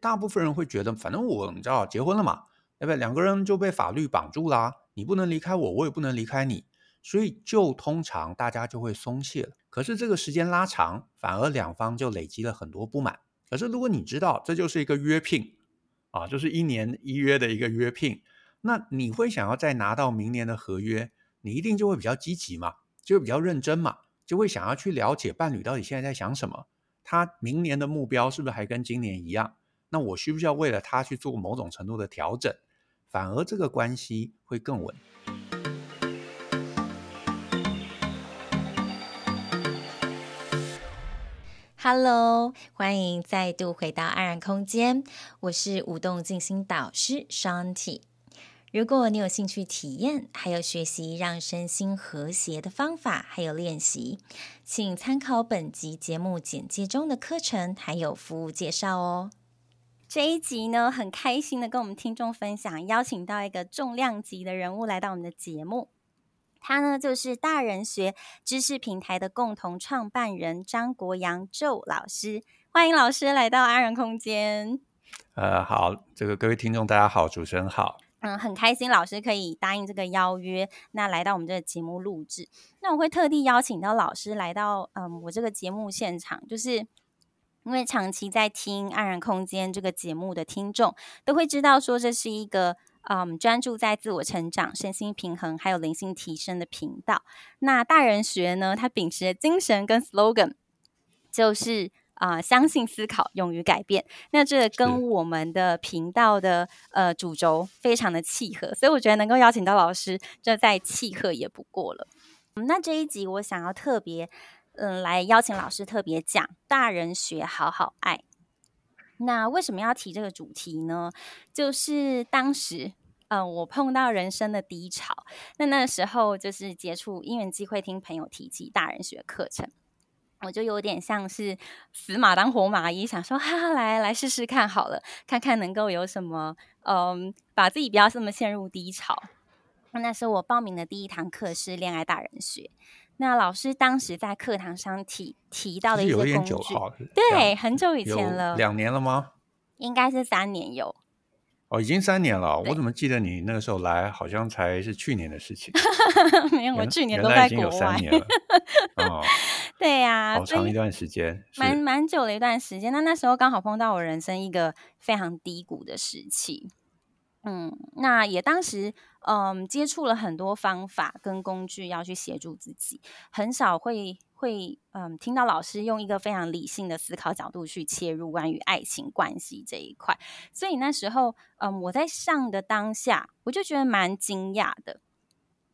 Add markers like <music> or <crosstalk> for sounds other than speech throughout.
大部分人会觉得，反正我你知道结婚了嘛，对不对？两个人就被法律绑住啦，你不能离开我，我也不能离开你，所以就通常大家就会松懈了。可是这个时间拉长，反而两方就累积了很多不满。可是如果你知道这就是一个约聘啊，就是一年一约的一个约聘，那你会想要再拿到明年的合约，你一定就会比较积极嘛，就会比较认真嘛，就会想要去了解伴侣到底现在在想什么，他明年的目标是不是还跟今年一样？那我需不需要为了他去做某种程度的调整？反而这个关系会更稳。Hello，欢迎再度回到安然空间，我是舞动静心导师 Shanti。如果你有兴趣体验，还有学习让身心和谐的方法，还有练习，请参考本集节目简介中的课程，还有服务介绍哦。这一集呢，很开心的跟我们听众分享，邀请到一个重量级的人物来到我们的节目。他呢，就是大人学知识平台的共同创办人张国阳 Joe 老师。欢迎老师来到安然空间。呃，好，这个各位听众大家好，主持人好。嗯，很开心老师可以答应这个邀约，那来到我们这个节目录制。那我会特地邀请到老师来到嗯我这个节目现场，就是。因为长期在听《安然空间》这个节目的听众都会知道，说这是一个嗯专注在自我成长、身心平衡还有灵性提升的频道。那大人学呢，它秉持的精神跟 slogan 就是啊、呃，相信、思考、勇于改变。那这跟我们的频道的呃主轴非常的契合，所以我觉得能够邀请到老师，这再契合也不过了。嗯，那这一集我想要特别。嗯，来邀请老师特别讲大人学好好爱。那为什么要提这个主题呢？就是当时，嗯，我碰到人生的低潮，那那时候就是接触因缘机会，听朋友提起大人学课程，我就有点像是死马当活马医，想说哈哈，来来试试看好了，看看能够有什么，嗯，把自己不要这么陷入低潮。那是我报名的第一堂课是恋爱大人学。那老师当时在课堂上提提到的一些工具，对，很久以前了，两年了吗？应该是三年有。哦，已经三年了。我怎么记得你那个时候来，好像才是去年的事情？<laughs> 没有，我去年都在国外。有三年了。哦，<laughs> 对呀，好长一段时间，蛮蛮久的一段时间。那那时候刚好碰到我人生一个非常低谷的时期。嗯，那也当时嗯接触了很多方法跟工具要去协助自己，很少会会嗯听到老师用一个非常理性的思考角度去切入关于爱情关系这一块，所以那时候嗯我在上的当下，我就觉得蛮惊讶的，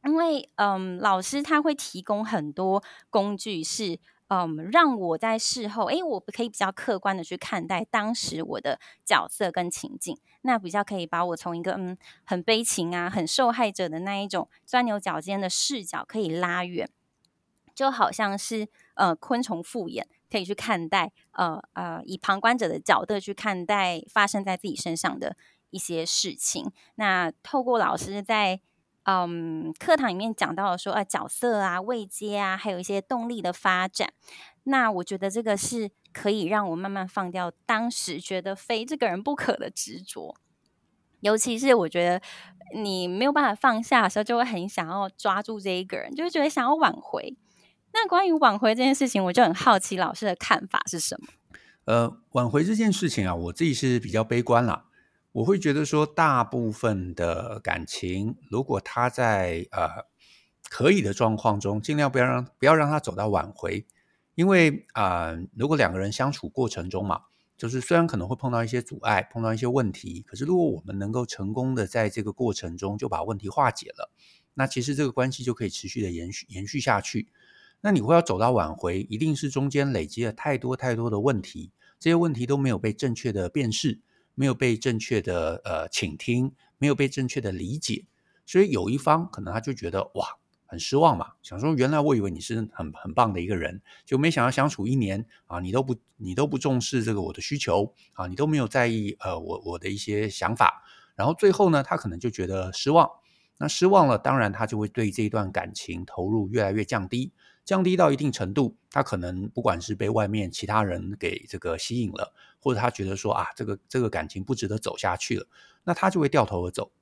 因为嗯老师他会提供很多工具是。嗯，让我在事后，诶，我可以比较客观的去看待当时我的角色跟情境，那比较可以把我从一个嗯很悲情啊、很受害者的那一种钻牛角尖的视角可以拉远，就好像是呃昆虫复眼，可以去看待呃呃以旁观者的角度去看待发生在自己身上的一些事情。那透过老师在。嗯，课堂里面讲到了说，啊，角色啊、位阶啊，还有一些动力的发展。那我觉得这个是可以让我慢慢放掉当时觉得非这个人不可的执着。尤其是我觉得你没有办法放下的时候，就会很想要抓住这一个人，就会觉得想要挽回。那关于挽回这件事情，我就很好奇老师的看法是什么？呃，挽回这件事情啊，我自己是比较悲观啦。我会觉得说，大部分的感情，如果他在呃可以的状况中，尽量不要让不要让他走到挽回，因为啊、呃，如果两个人相处过程中嘛，就是虽然可能会碰到一些阻碍，碰到一些问题，可是如果我们能够成功的在这个过程中就把问题化解了，那其实这个关系就可以持续的延续延续下去。那你会要走到挽回，一定是中间累积了太多太多的问题，这些问题都没有被正确的辨识。没有被正确的呃倾听，没有被正确的理解，所以有一方可能他就觉得哇很失望嘛，想说原来我以为你是很很棒的一个人，就没想到相处一年啊，你都不你都不重视这个我的需求啊，你都没有在意呃我我的一些想法，然后最后呢，他可能就觉得失望，那失望了，当然他就会对这一段感情投入越来越降低，降低到一定程度，他可能不管是被外面其他人给这个吸引了，或者他觉得说啊，这个这个感情不值得走下去了，那他就会掉头而走。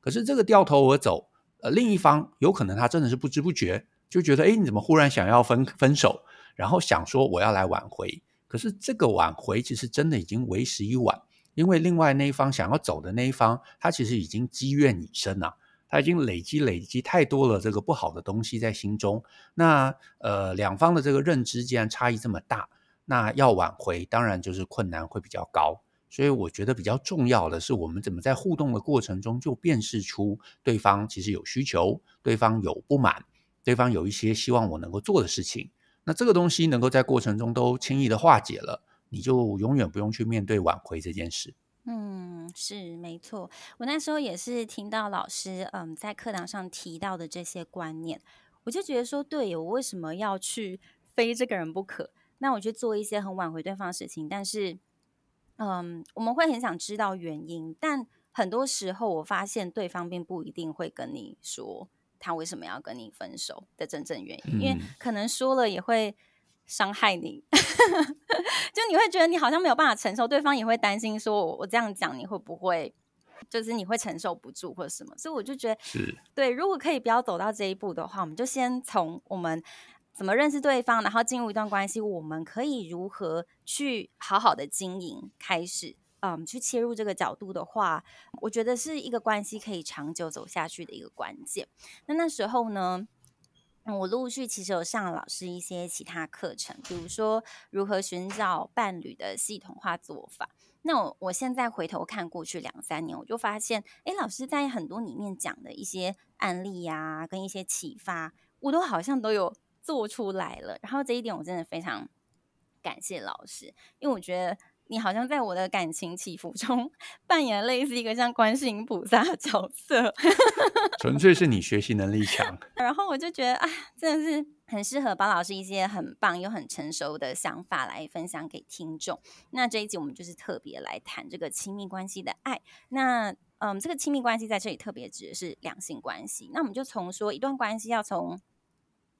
可是这个掉头而走，呃，另一方有可能他真的是不知不觉就觉得，哎，你怎么忽然想要分分手，然后想说我要来挽回。可是这个挽回其实真的已经为时已晚，因为另外那一方想要走的那一方，他其实已经积怨已深了。他已经累积累积太多了这个不好的东西在心中，那呃两方的这个认知既然差异这么大，那要挽回当然就是困难会比较高。所以我觉得比较重要的是，我们怎么在互动的过程中就辨识出对方其实有需求，对方有不满，对方有一些希望我能够做的事情。那这个东西能够在过程中都轻易的化解了，你就永远不用去面对挽回这件事。嗯，是没错。我那时候也是听到老师嗯在课堂上提到的这些观念，我就觉得说，对，我为什么要去非这个人不可？那我去做一些很挽回对方的事情，但是嗯，我们会很想知道原因，但很多时候我发现对方并不一定会跟你说他为什么要跟你分手的真正原因，嗯、因为可能说了也会。伤害你，<laughs> 就你会觉得你好像没有办法承受，对方也会担心说，我我这样讲你会不会，就是你会承受不住或者什么，所以我就觉得，是对，如果可以不要走到这一步的话，我们就先从我们怎么认识对方，然后进入一段关系，我们可以如何去好好的经营开始，嗯，去切入这个角度的话，我觉得是一个关系可以长久走下去的一个关键。那那时候呢？我陆续其实有上老师一些其他课程，比如说如何寻找伴侣的系统化做法。那我我现在回头看过去两三年，我就发现，哎，老师在很多里面讲的一些案例呀、啊，跟一些启发，我都好像都有做出来了。然后这一点我真的非常感谢老师，因为我觉得。你好像在我的感情起伏中 <laughs> 扮演类似一个像观世音菩萨的角色，<laughs> 纯粹是你学习能力强。<laughs> 然后我就觉得啊，真的是很适合包老师一些很棒又很成熟的想法来分享给听众。那这一集我们就是特别来谈这个亲密关系的爱。那嗯，这个亲密关系在这里特别指的是两性关系。那我们就从说一段关系要从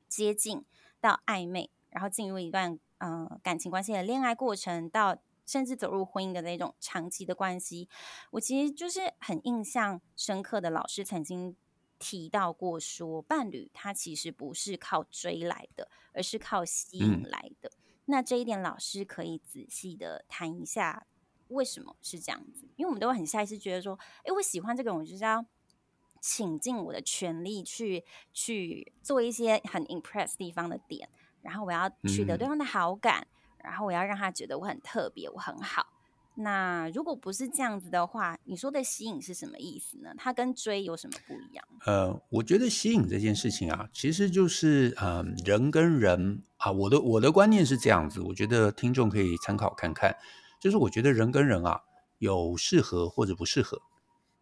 接近到暧昧，然后进入一段嗯感情关系的恋爱过程到。甚至走入婚姻的那种长期的关系，我其实就是很印象深刻的。老师曾经提到过说，说伴侣他其实不是靠追来的，而是靠吸引来的。嗯、那这一点，老师可以仔细的谈一下，为什么是这样子？因为我们都会很下意识觉得说，哎，我喜欢这个人，我就是要倾尽我的全力去去做一些很 impress 地方的点，然后我要取得对方的好感。嗯然后我要让他觉得我很特别，我很好。那如果不是这样子的话，你说的吸引是什么意思呢？它跟追有什么不一样？呃，我觉得吸引这件事情啊，其实就是嗯、呃，人跟人啊，我的我的观念是这样子，我觉得听众可以参考看看。就是我觉得人跟人啊，有适合或者不适合，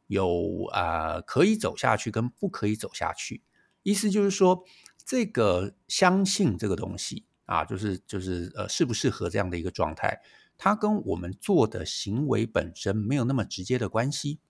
有啊、可以走下去跟不可以走下去。意思就是说，这个相信这个东西。啊，就是就是呃，适不适合这样的一个状态，它跟我们做的行为本身没有那么直接的关系。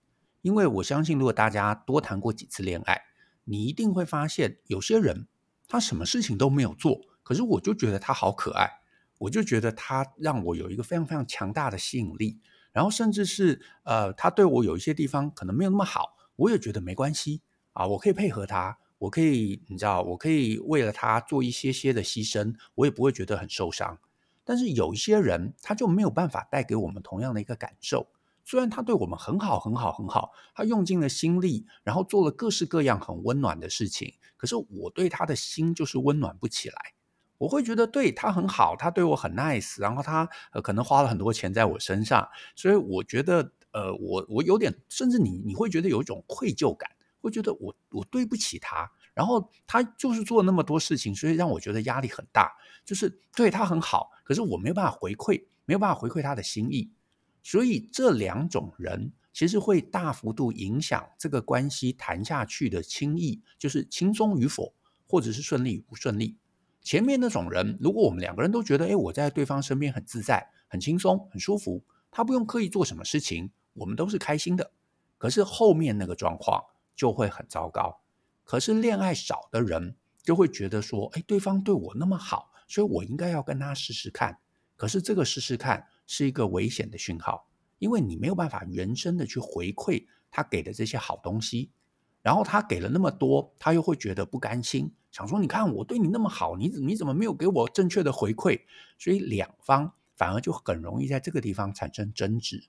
因为我相信，如果大家多谈过几次恋爱，你一定会发现，有些人他什么事情都没有做，可是我就觉得他好可爱，我就觉得他让我有一个非常非常强大的吸引力，然后甚至是呃，他对我有一些地方可能没有那么好，我也觉得没关系啊，我可以配合他。我可以，你知道，我可以为了他做一些些的牺牲，我也不会觉得很受伤。但是有一些人，他就没有办法带给我们同样的一个感受。虽然他对我们很好，很好，很好，他用尽了心力，然后做了各式各样很温暖的事情，可是我对他的心就是温暖不起来。我会觉得对他很好，他对我很 nice，然后他呃可能花了很多钱在我身上，所以我觉得呃我我有点，甚至你你会觉得有一种愧疚感。会觉得我我对不起他，然后他就是做那么多事情，所以让我觉得压力很大。就是对他很好，可是我没有办法回馈，没有办法回馈他的心意。所以这两种人其实会大幅度影响这个关系谈下去的轻易，就是轻松与否，或者是顺利不顺利。前面那种人，如果我们两个人都觉得，哎，我在对方身边很自在、很轻松、很舒服，他不用刻意做什么事情，我们都是开心的。可是后面那个状况。就会很糟糕。可是恋爱少的人，就会觉得说，哎，对方对我那么好，所以我应该要跟他试试看。可是这个试试看是一个危险的讯号，因为你没有办法原生的去回馈他给的这些好东西，然后他给了那么多，他又会觉得不甘心，想说，你看我对你那么好，你你怎么没有给我正确的回馈？所以两方反而就很容易在这个地方产生争执。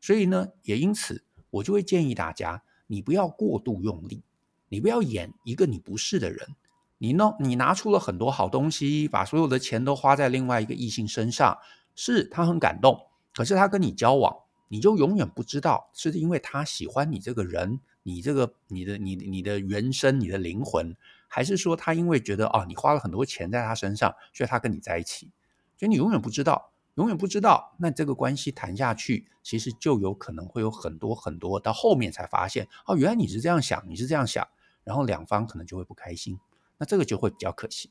所以呢，也因此我就会建议大家，你不要过度用力，你不要演一个你不是的人。你弄？你拿出了很多好东西，把所有的钱都花在另外一个异性身上，是他很感动。可是他跟你交往，你就永远不知道是因为他喜欢你这个人，你这个你的你你的原生，你的灵魂，还是说他因为觉得哦，你花了很多钱在他身上，所以他跟你在一起。所以你永远不知道，永远不知道。那这个关系谈下去，其实就有可能会有很多很多，到后面才发现哦，原来你是这样想，你是这样想，然后两方可能就会不开心。那这个就会比较可惜。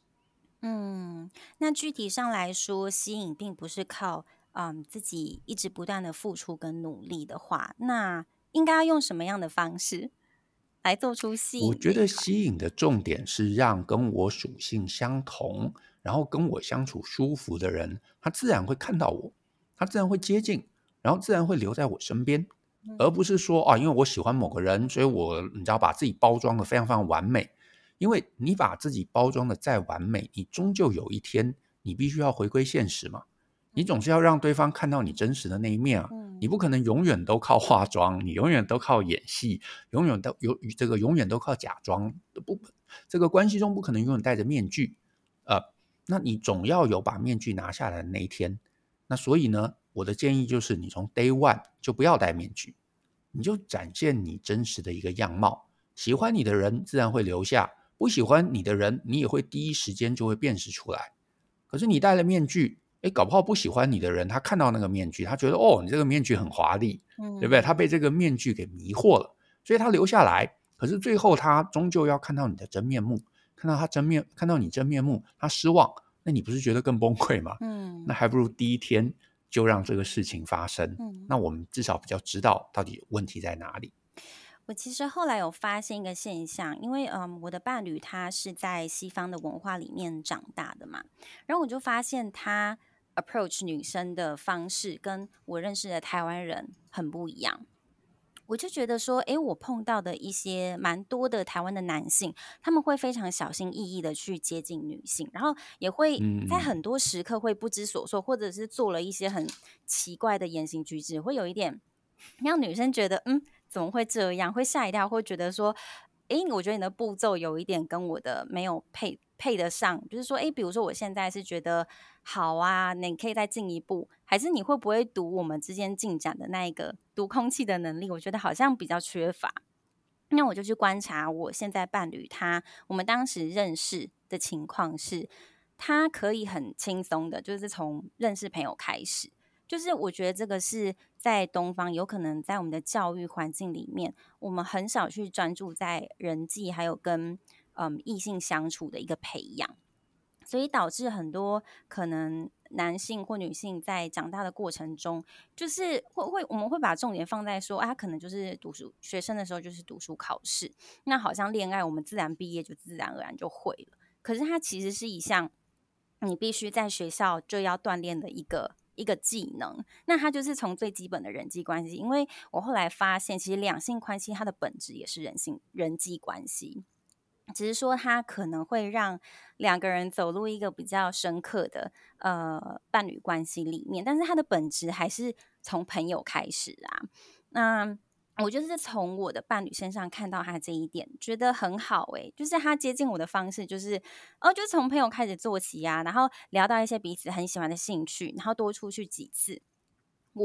嗯，那具体上来说，吸引并不是靠嗯自己一直不断的付出跟努力的话，那应该要用什么样的方式来做出吸引？我觉得吸引的重点是让跟我属性相同，然后跟我相处舒服的人，他自然会看到我，他自然会接近，然后自然会留在我身边，嗯、而不是说啊，因为我喜欢某个人，所以我你知道把自己包装得非常非常完美。因为你把自己包装的再完美，你终究有一天你必须要回归现实嘛。你总是要让对方看到你真实的那一面啊。你不可能永远都靠化妆，你永远都靠演戏，永远都有这个永远都靠假装，不，这个关系中不可能永远戴着面具。呃，那你总要有把面具拿下来的那一天。那所以呢，我的建议就是，你从 day one 就不要戴面具，你就展现你真实的一个样貌。喜欢你的人自然会留下。不喜欢你的人，你也会第一时间就会辨识出来。可是你戴了面具，诶，搞不好不喜欢你的人，他看到那个面具，他觉得哦，你这个面具很华丽，对不对？他被这个面具给迷惑了，所以他留下来。可是最后他终究要看到你的真面目，看到他真面，看到你真面目，他失望，那你不是觉得更崩溃吗？嗯，那还不如第一天就让这个事情发生。嗯，那我们至少比较知道到底问题在哪里。我其实后来有发现一个现象，因为嗯，我的伴侣他是在西方的文化里面长大的嘛，然后我就发现他 approach 女生的方式跟我认识的台湾人很不一样。我就觉得说，诶，我碰到的一些蛮多的台湾的男性，他们会非常小心翼翼的去接近女性，然后也会在很多时刻会不知所措，或者是做了一些很奇怪的言行举止，会有一点让女生觉得嗯。怎么会这样？会吓一跳，会觉得说，诶，我觉得你的步骤有一点跟我的没有配配得上。就是说，诶，比如说我现在是觉得好啊，你可以再进一步，还是你会不会读我们之间进展的那一个读空气的能力？我觉得好像比较缺乏。那我就去观察我现在伴侣他，我们当时认识的情况是，他可以很轻松的，就是从认识朋友开始。就是我觉得这个是在东方，有可能在我们的教育环境里面，我们很少去专注在人际还有跟嗯异性相处的一个培养，所以导致很多可能男性或女性在长大的过程中，就是会会我们会把重点放在说，啊，可能就是读书学生的时候就是读书考试，那好像恋爱我们自然毕业就自然而然就会了，可是它其实是一项你必须在学校就要锻炼的一个。一个技能，那它就是从最基本的人际关系。因为我后来发现，其实两性关系它的本质也是人性人际关系，只是说它可能会让两个人走入一个比较深刻的呃伴侣关系里面，但是它的本质还是从朋友开始啊。那我就是从我的伴侣身上看到他这一点，觉得很好诶、就是他接近我的方式，就是哦，就从朋友开始做起啊，然后聊到一些彼此很喜欢的兴趣，然后多出去几次，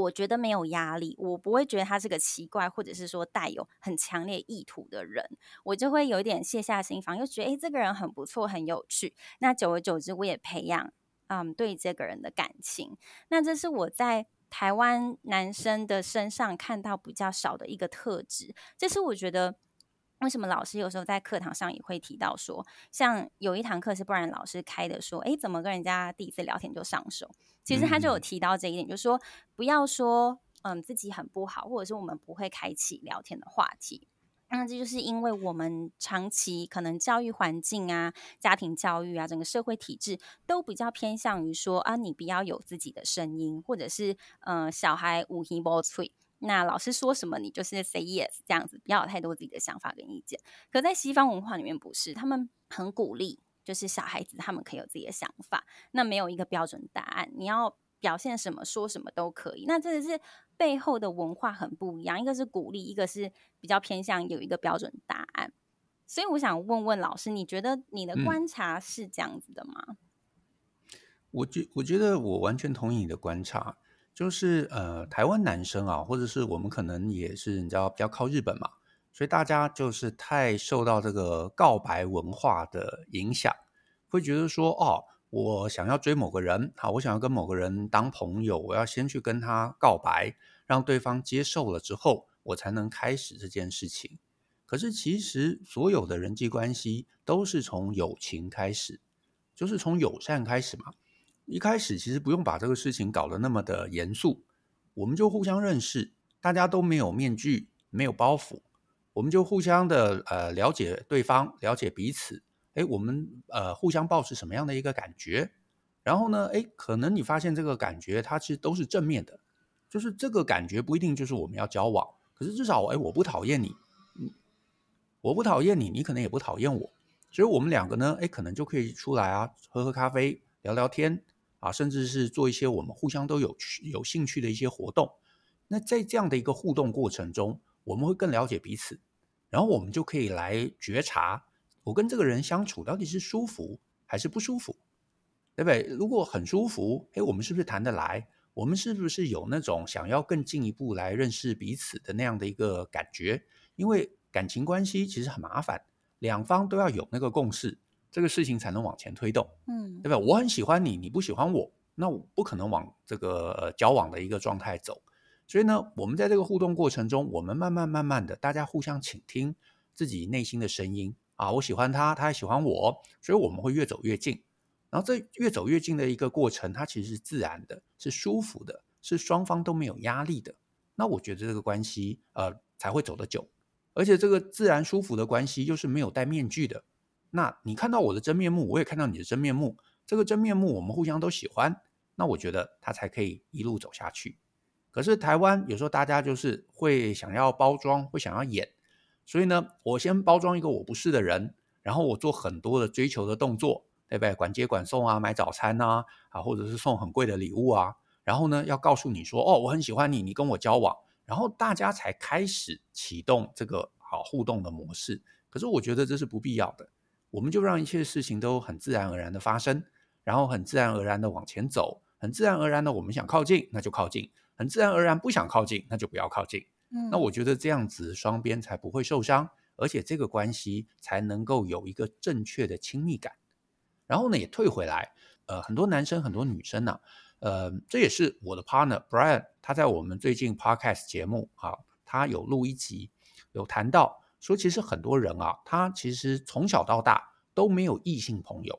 我觉得没有压力，我不会觉得他是个奇怪或者是说带有很强烈意图的人，我就会有点卸下心防，又觉得诶，这个人很不错，很有趣。那久而久之，我也培养嗯对这个人的感情。那这是我在。台湾男生的身上看到比较少的一个特质，这是我觉得为什么老师有时候在课堂上也会提到说，像有一堂课是不然老师开的，说，诶，怎么跟人家第一次聊天就上手？其实他就有提到这一点，就是说不要说，嗯，自己很不好，或者是我们不会开启聊天的话题。那这就是因为我们长期可能教育环境啊、家庭教育啊、整个社会体制都比较偏向于说啊，你不要有自己的声音，或者是嗯、呃，小孩无耳无嘴，那老师说什么你就是 say yes 这样子，不要有太多自己的想法跟意见。可在西方文化里面不是，他们很鼓励，就是小孩子他们可以有自己的想法，那没有一个标准答案，你要表现什么说什么都可以。那这个是。背后的文化很不一样，一个是鼓励，一个是比较偏向有一个标准答案。所以我想问问老师，你觉得你的观察是这样子的吗？嗯、我觉我觉得我完全同意你的观察，就是呃，台湾男生啊，或者是我们可能也是你知道比较靠日本嘛，所以大家就是太受到这个告白文化的影响，会觉得说哦。我想要追某个人，好，我想要跟某个人当朋友，我要先去跟他告白，让对方接受了之后，我才能开始这件事情。可是其实所有的人际关系都是从友情开始，就是从友善开始嘛。一开始其实不用把这个事情搞得那么的严肃，我们就互相认识，大家都没有面具，没有包袱，我们就互相的呃了解对方，了解彼此。哎，我们呃互相抱持什么样的一个感觉？然后呢，哎，可能你发现这个感觉它其实都是正面的，就是这个感觉不一定就是我们要交往，可是至少哎我不讨厌你，我不讨厌你，你可能也不讨厌我，所以我们两个呢，哎，可能就可以出来啊，喝喝咖啡，聊聊天啊，甚至是做一些我们互相都有有兴趣的一些活动。那在这样的一个互动过程中，我们会更了解彼此，然后我们就可以来觉察。我跟这个人相处到底是舒服还是不舒服，对不对？如果很舒服，诶，我们是不是谈得来？我们是不是有那种想要更进一步来认识彼此的那样的一个感觉？因为感情关系其实很麻烦，两方都要有那个共识，这个事情才能往前推动，嗯，对吧？我很喜欢你，你不喜欢我，那我不可能往这个交往的一个状态走。所以呢，我们在这个互动过程中，我们慢慢慢慢的，大家互相倾听自己内心的声音。啊，我喜欢他，他也喜欢我，所以我们会越走越近。然后这越走越近的一个过程，它其实是自然的，是舒服的，是双方都没有压力的。那我觉得这个关系呃才会走得久，而且这个自然舒服的关系又是没有戴面具的。那你看到我的真面目，我也看到你的真面目，这个真面目我们互相都喜欢，那我觉得他才可以一路走下去。可是台湾有时候大家就是会想要包装，会想要演。所以呢，我先包装一个我不是的人，然后我做很多的追求的动作，对不对？管接管送啊，买早餐呐，啊，或者是送很贵的礼物啊，然后呢，要告诉你说，哦，我很喜欢你，你跟我交往，然后大家才开始启动这个好互动的模式。可是我觉得这是不必要的，我们就让一切事情都很自然而然的发生，然后很自然而然的往前走，很自然而然的我们想靠近，那就靠近；很自然而然不想靠近，那就不要靠近。嗯那我觉得这样子双边才不会受伤，而且这个关系才能够有一个正确的亲密感。然后呢，也退回来，呃，很多男生很多女生呢、啊，呃，这也是我的 partner Brian，他在我们最近 podcast 节目啊，他有录一集，有谈到说，其实很多人啊，他其实从小到大都没有异性朋友，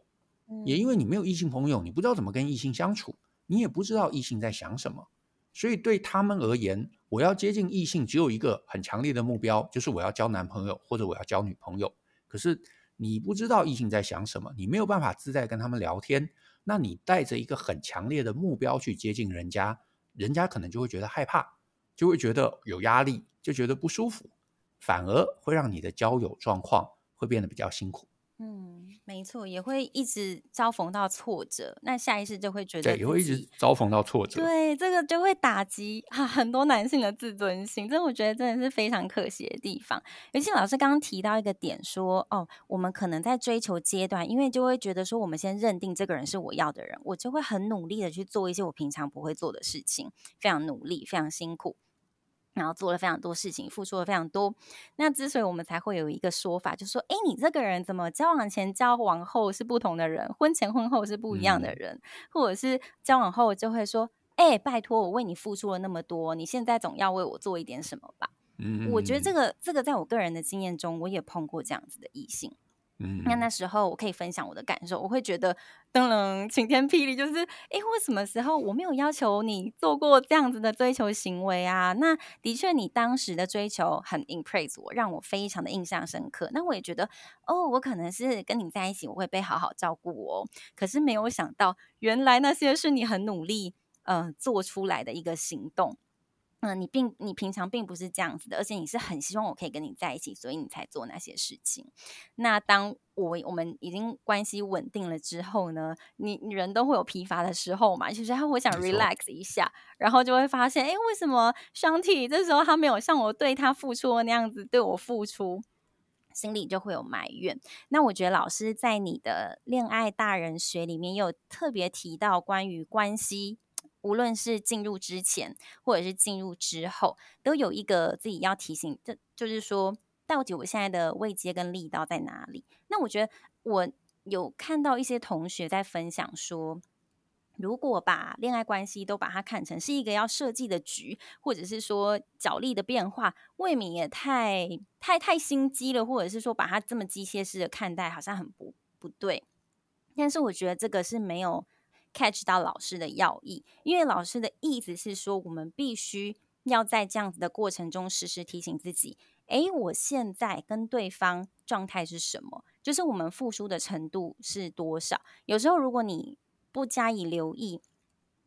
也因为你没有异性朋友，你不知道怎么跟异性相处，你也不知道异性在想什么。所以对他们而言，我要接近异性只有一个很强烈的目标，就是我要交男朋友或者我要交女朋友。可是你不知道异性在想什么，你没有办法自在跟他们聊天。那你带着一个很强烈的目标去接近人家，人家可能就会觉得害怕，就会觉得有压力，就觉得不舒服，反而会让你的交友状况会变得比较辛苦。嗯，没错，也会一直遭逢到挫折，那下意识就会觉得，对，也会一直遭逢到挫折，对，这个就会打击啊很多男性的自尊心，这我觉得真的是非常可惜的地方。尤其老师刚刚提到一个点说，哦，我们可能在追求阶段，因为就会觉得说，我们先认定这个人是我要的人，我就会很努力的去做一些我平常不会做的事情，非常努力，非常辛苦。然后做了非常多事情，付出了非常多。那之所以我们才会有一个说法，就是说，哎，你这个人怎么交往前、交往后是不同的人，婚前婚后是不一样的人，嗯、或者是交往后就会说，哎，拜托，我为你付出了那么多，你现在总要为我做一点什么吧？嗯，我觉得这个这个在我个人的经验中，我也碰过这样子的异性。嗯，那那时候我可以分享我的感受，我会觉得噔噔晴天霹雳，就是诶，为什么时候我没有要求你做过这样子的追求行为啊？那的确，你当时的追求很 impress 我，让我非常的印象深刻。那我也觉得，哦，我可能是跟你在一起，我会被好好照顾哦。可是没有想到，原来那些是你很努力嗯、呃、做出来的一个行动。嗯、呃，你并你平常并不是这样子的，而且你是很希望我可以跟你在一起，所以你才做那些事情。那当我我们已经关系稳定了之后呢，你你人都会有疲乏的时候嘛，其实他会想 relax 一下，然后就会发现，哎，为什么 Shanti 这时候他没有像我对他付出的那样子对我付出，心里就会有埋怨。那我觉得老师在你的恋爱大人学里面有特别提到关于关系。无论是进入之前，或者是进入之后，都有一个自己要提醒，这就是说，到底我现在的位阶跟力道在哪里？那我觉得我有看到一些同学在分享说，如果把恋爱关系都把它看成是一个要设计的局，或者是说角力的变化，未免也太太太心机了，或者是说把它这么机械式的看待，好像很不不对。但是我觉得这个是没有。Catch 到老师的要义，因为老师的意思是说，我们必须要在这样子的过程中，时时提醒自己：诶，我现在跟对方状态是什么？就是我们付出的程度是多少？有时候如果你不加以留意，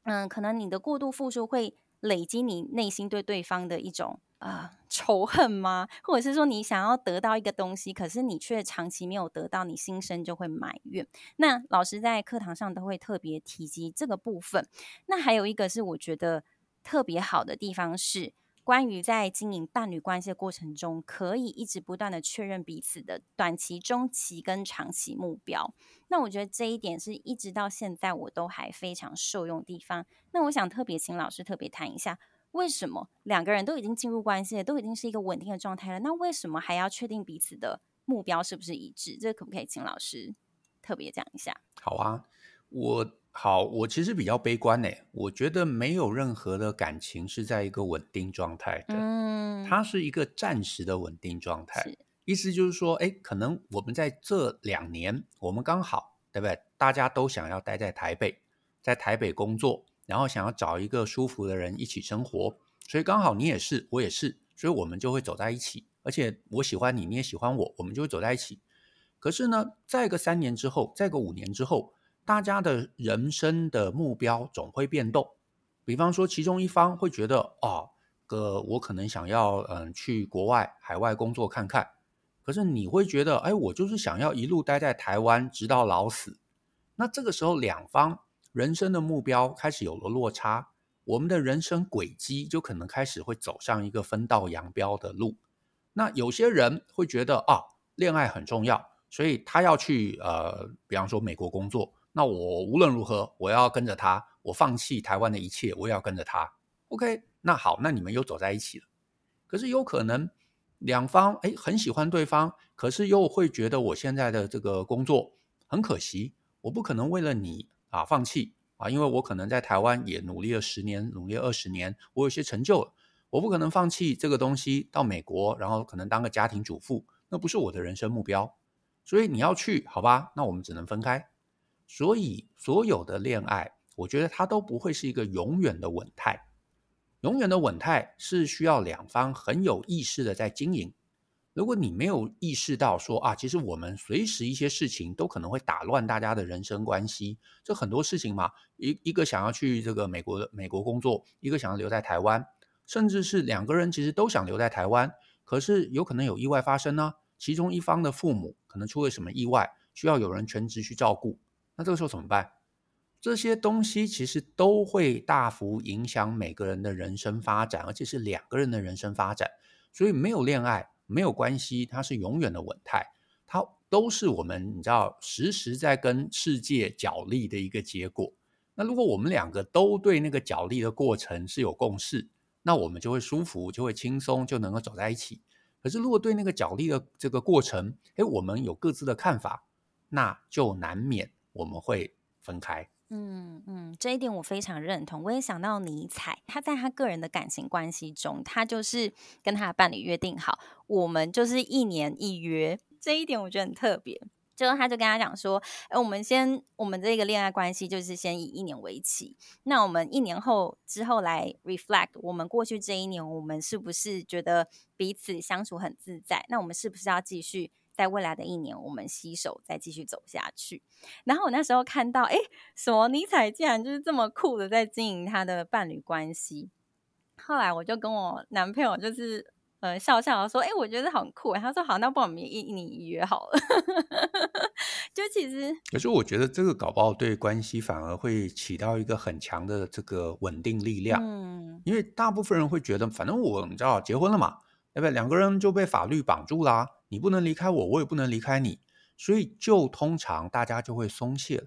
嗯，可能你的过度付出会累积你内心对对方的一种。呃，仇恨吗？或者是说你想要得到一个东西，可是你却长期没有得到，你心生就会埋怨。那老师在课堂上都会特别提及这个部分。那还有一个是我觉得特别好的地方是，关于在经营伴侣关系的过程中，可以一直不断的确认彼此的短期、中期跟长期目标。那我觉得这一点是一直到现在我都还非常受用的地方。那我想特别请老师特别谈一下。为什么两个人都已经进入关系了，都已经是一个稳定的状态了？那为什么还要确定彼此的目标是不是一致？这可不可以请老师特别讲一下？好啊，我好，我其实比较悲观呢。我觉得没有任何的感情是在一个稳定状态的，嗯，它是一个暂时的稳定状态。意思就是说，哎，可能我们在这两年，我们刚好，对不对？大家都想要待在台北，在台北工作。然后想要找一个舒服的人一起生活，所以刚好你也是，我也是，所以我们就会走在一起。而且我喜欢你，你也喜欢我，我们就会走在一起。可是呢，再个三年之后，再个五年之后，大家的人生的目标总会变动。比方说，其中一方会觉得，哦，哥，我可能想要嗯去国外海外工作看看。可是你会觉得，哎，我就是想要一路待在台湾直到老死。那这个时候两方。人生的目标开始有了落差，我们的人生轨迹就可能开始会走上一个分道扬镳的路。那有些人会觉得啊，恋爱很重要，所以他要去呃，比方说美国工作。那我无论如何，我要跟着他，我放弃台湾的一切，我也要跟着他。OK，那好，那你们又走在一起了。可是有可能两方哎很喜欢对方，可是又会觉得我现在的这个工作很可惜，我不可能为了你。啊，放弃啊！因为我可能在台湾也努力了十年，努力二十年，我有些成就了，我不可能放弃这个东西到美国，然后可能当个家庭主妇，那不是我的人生目标。所以你要去，好吧？那我们只能分开。所以所有的恋爱，我觉得它都不会是一个永远的稳态，永远的稳态是需要两方很有意识的在经营。如果你没有意识到说啊，其实我们随时一些事情都可能会打乱大家的人生关系，这很多事情嘛，一一个想要去这个美国的美国工作，一个想要留在台湾，甚至是两个人其实都想留在台湾，可是有可能有意外发生呢，其中一方的父母可能出了什么意外，需要有人全职去照顾，那这个时候怎么办？这些东西其实都会大幅影响每个人的人生发展，而且是两个人的人生发展，所以没有恋爱。没有关系，它是永远的稳态，它都是我们你知道时时在跟世界角力的一个结果。那如果我们两个都对那个角力的过程是有共识，那我们就会舒服，就会轻松，就能够走在一起。可是如果对那个角力的这个过程，诶，我们有各自的看法，那就难免我们会分开。嗯嗯，这一点我非常认同。我也想到尼采，他在他个人的感情关系中，他就是跟他的伴侣约定好，我们就是一年一约。这一点我觉得很特别。就他就跟他讲说，哎，我们先，我们这个恋爱关系就是先以一年为期。那我们一年后之后来 reflect，我们过去这一年，我们是不是觉得彼此相处很自在？那我们是不是要继续在未来的一年，我们携手再继续走下去？然后我那时候看到，哎，什么尼采竟然就是这么酷的在经营他的伴侣关系。后来我就跟我男朋友就是。呃，笑笑说：“哎、欸，我觉得很酷。”他说：“好，那不然我们一你一约好了。<laughs> ”就其实，可是我觉得这个搞不好对关系反而会起到一个很强的这个稳定力量。嗯，因为大部分人会觉得，反正我你知道结婚了嘛，对不对？两个人就被法律绑住啦，你不能离开我，我也不能离开你，所以就通常大家就会松懈了。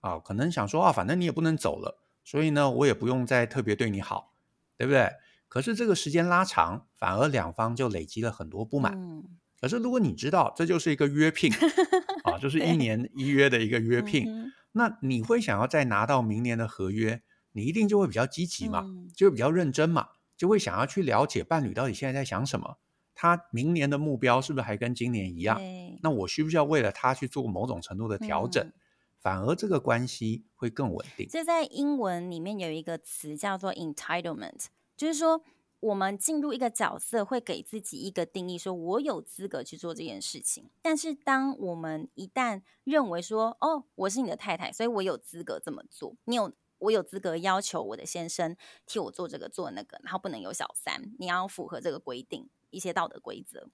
啊，可能想说啊，反正你也不能走了，所以呢，我也不用再特别对你好，对不对？可是这个时间拉长，反而两方就累积了很多不满。嗯、可是如果你知道这就是一个约聘 <laughs> 啊，就是一年一约的一个约聘，嗯、那你会想要再拿到明年的合约，你一定就会比较积极嘛，嗯、就会比较认真嘛，就会想要去了解伴侣到底现在在想什么，他明年的目标是不是还跟今年一样？那我需不需要为了他去做某种程度的调整？嗯、反而这个关系会更稳定。这在英文里面有一个词叫做 entitlement。就是说，我们进入一个角色，会给自己一个定义，说我有资格去做这件事情。但是，当我们一旦认为说，哦，我是你的太太，所以我有资格这么做，你有，我有资格要求我的先生替我做这个做那个，然后不能有小三，你要符合这个规定，一些道德规则。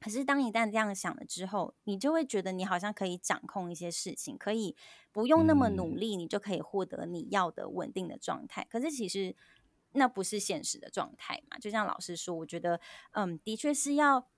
可是，当一旦这样想了之后，你就会觉得你好像可以掌控一些事情，可以不用那么努力，你就可以获得你要的稳定的状态。可是，其实。那不是现实的状态嘛？就像老师说，我觉得，嗯，的确是要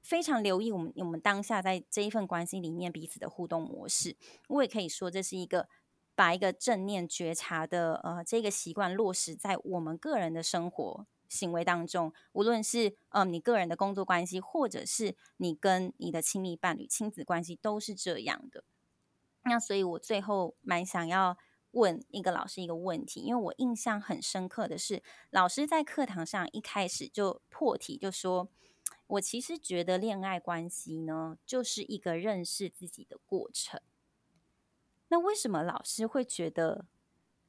非常留意我们我们当下在这一份关系里面彼此的互动模式。我也可以说，这是一个把一个正念觉察的呃这个习惯落实在我们个人的生活行为当中，无论是嗯你个人的工作关系，或者是你跟你的亲密伴侣亲子关系，都是这样的。那所以，我最后蛮想要。问一个老师一个问题，因为我印象很深刻的是，老师在课堂上一开始就破题，就说：“我其实觉得恋爱关系呢，就是一个认识自己的过程。”那为什么老师会觉得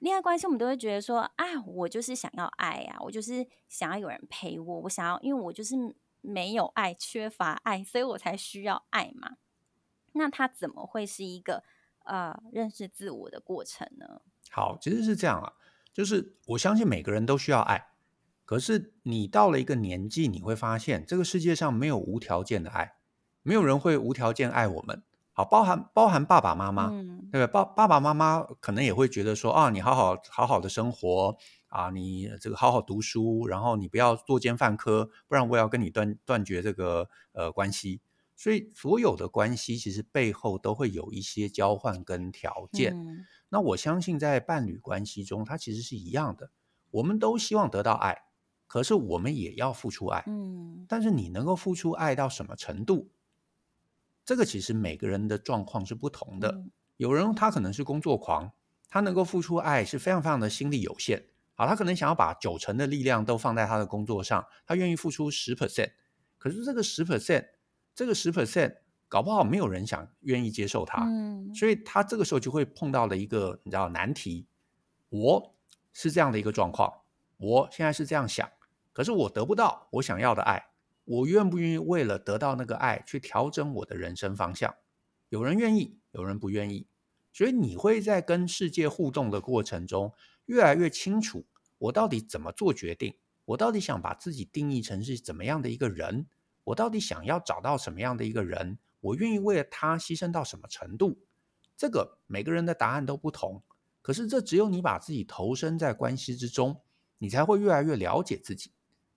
恋爱关系？我们都会觉得说：“啊，我就是想要爱啊，我就是想要有人陪我，我想要，因为我就是没有爱，缺乏爱，所以我才需要爱嘛。”那他怎么会是一个？呃认识自我的过程呢？好，其实是这样啊，就是我相信每个人都需要爱，可是你到了一个年纪，你会发现这个世界上没有无条件的爱，没有人会无条件爱我们。好，包含包含爸爸妈妈，嗯、对吧？爸爸爸妈妈可能也会觉得说啊，你好好好好的生活啊，你这个好好读书，然后你不要作奸犯科，不然我要跟你断断绝这个呃关系。所以，所有的关系其实背后都会有一些交换跟条件。嗯、那我相信，在伴侣关系中，它其实是一样的。我们都希望得到爱，可是我们也要付出爱。嗯、但是你能够付出爱到什么程度？这个其实每个人的状况是不同的。嗯、有人他可能是工作狂，他能够付出爱是非常非常的心力有限。好，他可能想要把九成的力量都放在他的工作上，他愿意付出十 percent。可是这个十 percent。这个十 percent 搞不好没有人想愿意接受他，嗯，所以他这个时候就会碰到了一个你知道难题。我是这样的一个状况，我现在是这样想，可是我得不到我想要的爱，我愿不愿意为了得到那个爱去调整我的人生方向？有人愿意，有人不愿意，所以你会在跟世界互动的过程中越来越清楚，我到底怎么做决定，我到底想把自己定义成是怎么样的一个人。我到底想要找到什么样的一个人？我愿意为了他牺牲到什么程度？这个每个人的答案都不同。可是这只有你把自己投身在关系之中，你才会越来越了解自己。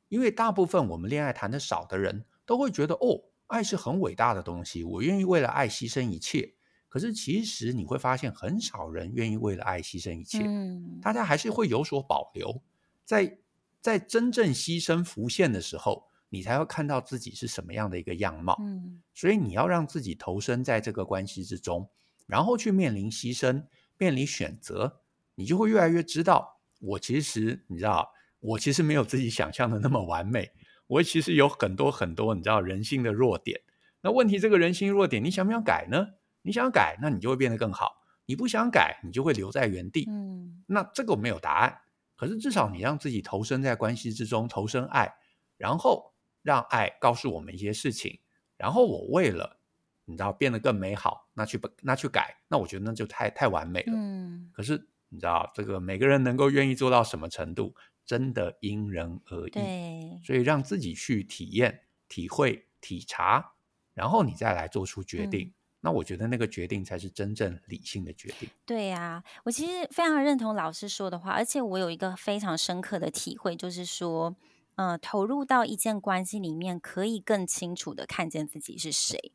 因为大部分我们恋爱谈得少的人都会觉得，哦，爱是很伟大的东西，我愿意为了爱牺牲一切。可是其实你会发现，很少人愿意为了爱牺牲一切。嗯，大家还是会有所保留。在在真正牺牲浮现的时候。你才会看到自己是什么样的一个样貌，嗯，所以你要让自己投身在这个关系之中，然后去面临牺牲、面临选择，你就会越来越知道，我其实你知道，我其实没有自己想象的那么完美，我其实有很多很多你知道人性的弱点，那问题这个人性弱点，你想不想改呢？你想改，那你就会变得更好；你不想改，你就会留在原地。嗯，那这个没有答案，可是至少你让自己投身在关系之中，投身爱，然后让爱告诉我们一些事情，然后我为了你知道变得更美好，那去那去改，那我觉得那就太太完美了。嗯，可是你知道这个每个人能够愿意做到什么程度，真的因人而异。对，所以让自己去体验、体会、体察。然后你再来做出决定，嗯，那我觉得那个决定才是真正理性的决定。对呀，我其实非常认同老师说的话，而且我有一个非常深刻的体会，就是说，呃，投入到一件关系里面，可以更清楚的看见自己是谁。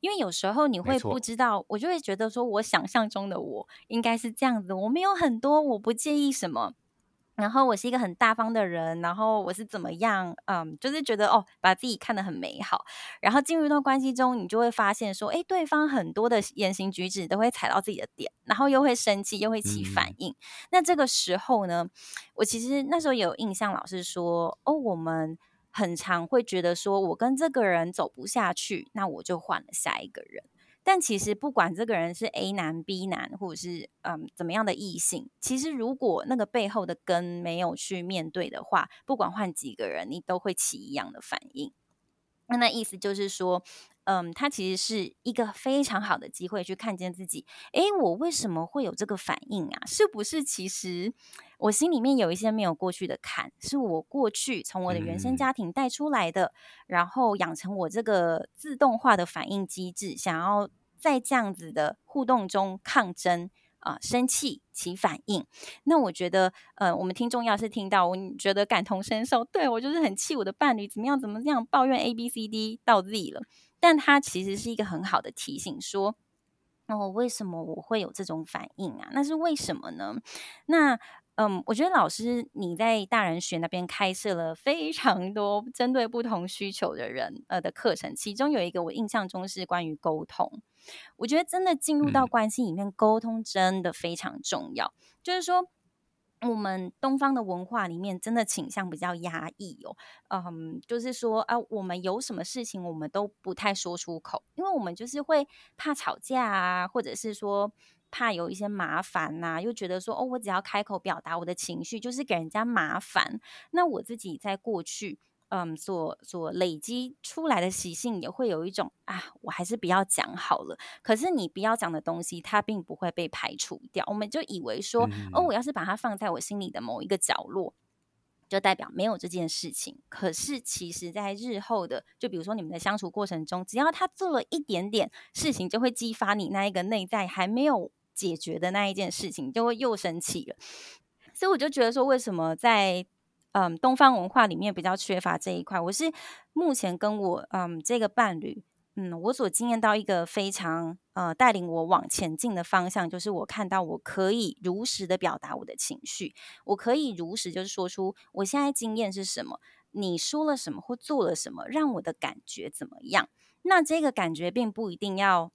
因为有时候你会不知道，我就会觉得说，我想象中的我应该是这样子，我没有很多，我不介意什么。然后我是一个很大方的人，然后我是怎么样？嗯，就是觉得哦，把自己看得很美好。然后进入一段关系中，你就会发现说，诶，对方很多的言行举止都会踩到自己的点，然后又会生气，又会起反应。嗯。那这个时候呢，我其实那时候有印象，老师说，哦，我们很常会觉得说，我跟这个人走不下去，那我就换了下一个人。但其实不管这个人是 A 男、B 男，或者是嗯怎么样的异性，其实如果那个背后的根没有去面对的话，不管换几个人，你都会起一样的反应。那那意思就是说，嗯，它其实是一个非常好的机会去看见自己。诶，我为什么会有这个反应啊？是不是其实我心里面有一些没有过去的坎，是我过去从我的原生家庭带出来的，嗯、然后养成我这个自动化的反应机制，想要在这样子的互动中抗争啊、呃，生气起反应。那我觉得，呃，我们听众要是听到，我觉得感同身受，对，我就是很气我的伴侣，怎么样怎么样抱怨 A B C D 到 Z 了。但它其实是一个很好的提醒，说，哦，为什么我会有这种反应啊？那是为什么呢？那，嗯，我觉得老师你在大人学那边开设了非常多针对不同需求的人呃的课程，其中有一个我印象中是关于沟通。我觉得真的进入到关系里面，嗯，沟通真的非常重要，就是说。我们东方的文化里面真的倾向比较压抑哦，嗯，就是说啊，我们有什么事情我们都不太说出口，因为我们就是会怕吵架啊，或者是说怕有一些麻烦呐，又觉得说哦，我只要开口表达我的情绪，就是给人家麻烦。那我自己在过去。嗯，所所累积出来的习性也会有一种啊，我还是不要讲好了。可是你不要讲的东西，它并不会被排除掉。我们就以为说，嗯、哦，我要是把它放在我心里的某一个角落，就代表没有这件事情。可是其实，在日后的，就比如说你们的相处过程中，只要他做了一点点事情，就会激发你那一个内在还没有解决的那一件事情，就会又生气了。所以我就觉得说，为什么在嗯，东方文化里面比较缺乏这一块。我是目前跟我嗯这个伴侣，嗯，我所经验到一个非常呃带领我往前进的方向，就是我看到我可以如实的表达我的情绪，我可以如实就是说出我现在经验是什么，你说了什么或做了什么，让我的感觉怎么样？那这个感觉并不一定要。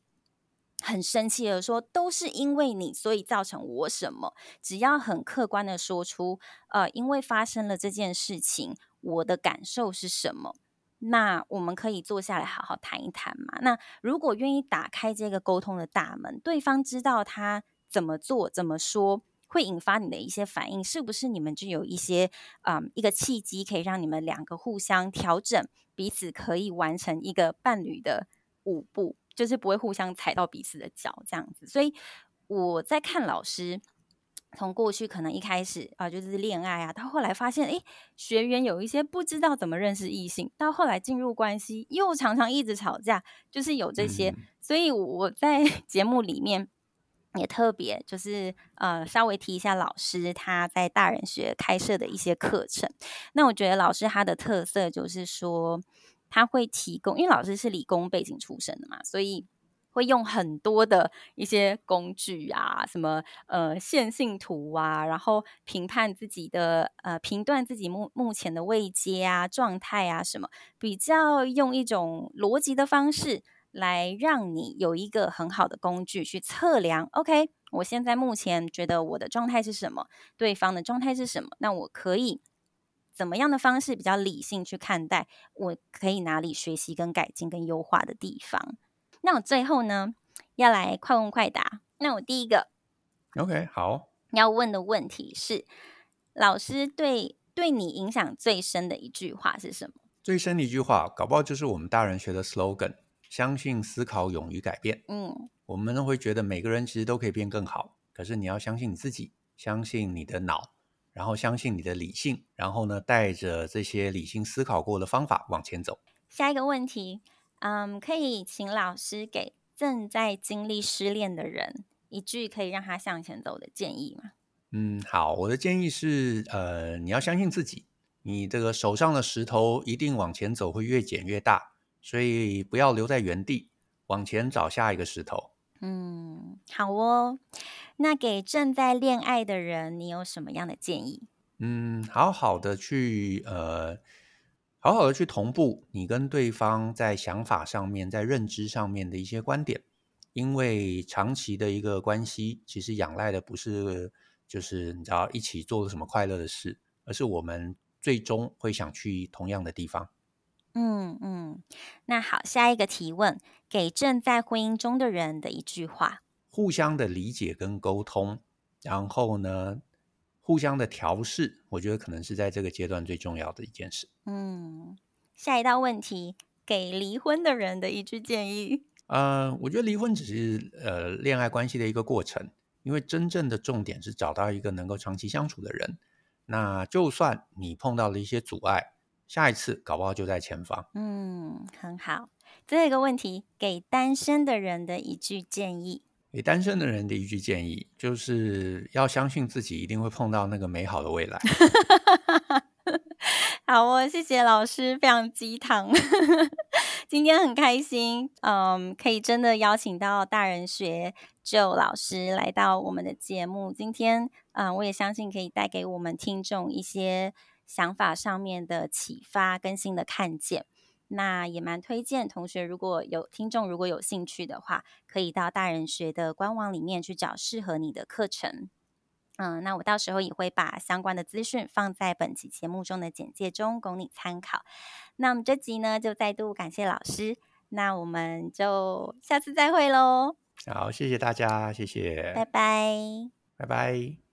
很生气的说，都是因为你，所以造成我什么？只要很客观的说出，呃，因为发生了这件事情，我的感受是什么？那我们可以坐下来好好谈一谈嘛。那如果愿意打开这个沟通的大门，对方知道他怎么做、怎么说，会引发你的一些反应，是不是你们就有一些，嗯，一个契机，可以让你们两个互相调整，彼此可以完成一个伴侣的舞步。就是不会互相踩到彼此的脚这样子，所以我在看老师从过去可能一开始啊，就是恋爱啊，到后来发现，诶，学员有一些不知道怎么认识异性，到后来进入关系又常常一直吵架，就是有这些，嗯、所以我在 <laughs> 节目里面也特别就是呃稍微提一下老师他在大人学开设的一些课程。那我觉得老师他的特色就是说。他会提供，因为老师是理工背景出身的嘛，所以会用很多的一些工具啊，什么呃线性图啊，然后评判自己的呃评断自己目目前的位阶啊、状态啊什么，比较用一种逻辑的方式来让你有一个很好的工具去测量。OK，我现在目前觉得我的状态是什么，对方的状态是什么，那我可以。怎么样的方式比较理性去看待，我可以哪里学习、跟改进、跟优化的地方。那我最后呢，要来快问快答。那我第一个，OK，好，要问的问题是，老师对对你影响最深的一句话是什么？最深的一句话，搞不好就是我们大人学的 slogan：相信、思考、勇于改变。嗯，我们都会觉得每个人其实都可以变更好，可是你要相信你自己，相信你的脑，然后相信你的理性，然后呢，带着这些理性思考过的方法往前走。下一个问题，嗯，可以请老师给正在经历失恋的人一句可以让他向前走的建议吗？嗯，好，我的建议是，呃，你要相信自己，你这个手上的石头一定往前走会越捡越大，所以不要留在原地，往前找下一个石头。嗯，好哦。那给正在恋爱的人，你有什么样的建议？嗯，好好的去，呃，好好的去同步你跟对方在想法上面、在认知上面的一些观点，因为长期的一个关系，其实仰赖的不是。就是你知道一起做了什么快乐的事，而是我们最终会想去同样的地方。嗯嗯，那好，下一个提问，给正在婚姻中的人的一句话：互相的理解跟沟通，然后呢，互相的调试，我觉得可能是在这个阶段最重要的一件事。嗯，下一道问题，给离婚的人的一句建议。呃，我觉得离婚只是呃恋爱关系的一个过程。因为真正的重点是找到一个能够长期相处的人，那就算你碰到了一些阻碍，下一次搞不好就在前方。嗯，很好。最后一个问题，给单身的人的一句建议。给单身的人的一句建议，就是要相信自己一定会碰到那个美好的未来。<laughs> 好哦，谢谢老师，非常鸡汤。<laughs> 今天很开心，嗯，可以真的邀请到大人学 Joe 老师来到我们的节目。今天，嗯，我也相信可以带给我们听众一些想法上面的启发跟新的看见。那也蛮推荐同学，如果有听众如果有兴趣的话，可以到大人学的官网里面去找适合你的课程。嗯，那我到时候也会把相关的资讯放在本期节目中的简介中，供你参考。那我们这集呢，就再度感谢老师，那我们就下次再会喽。好，谢谢大家，谢谢，拜拜，拜拜。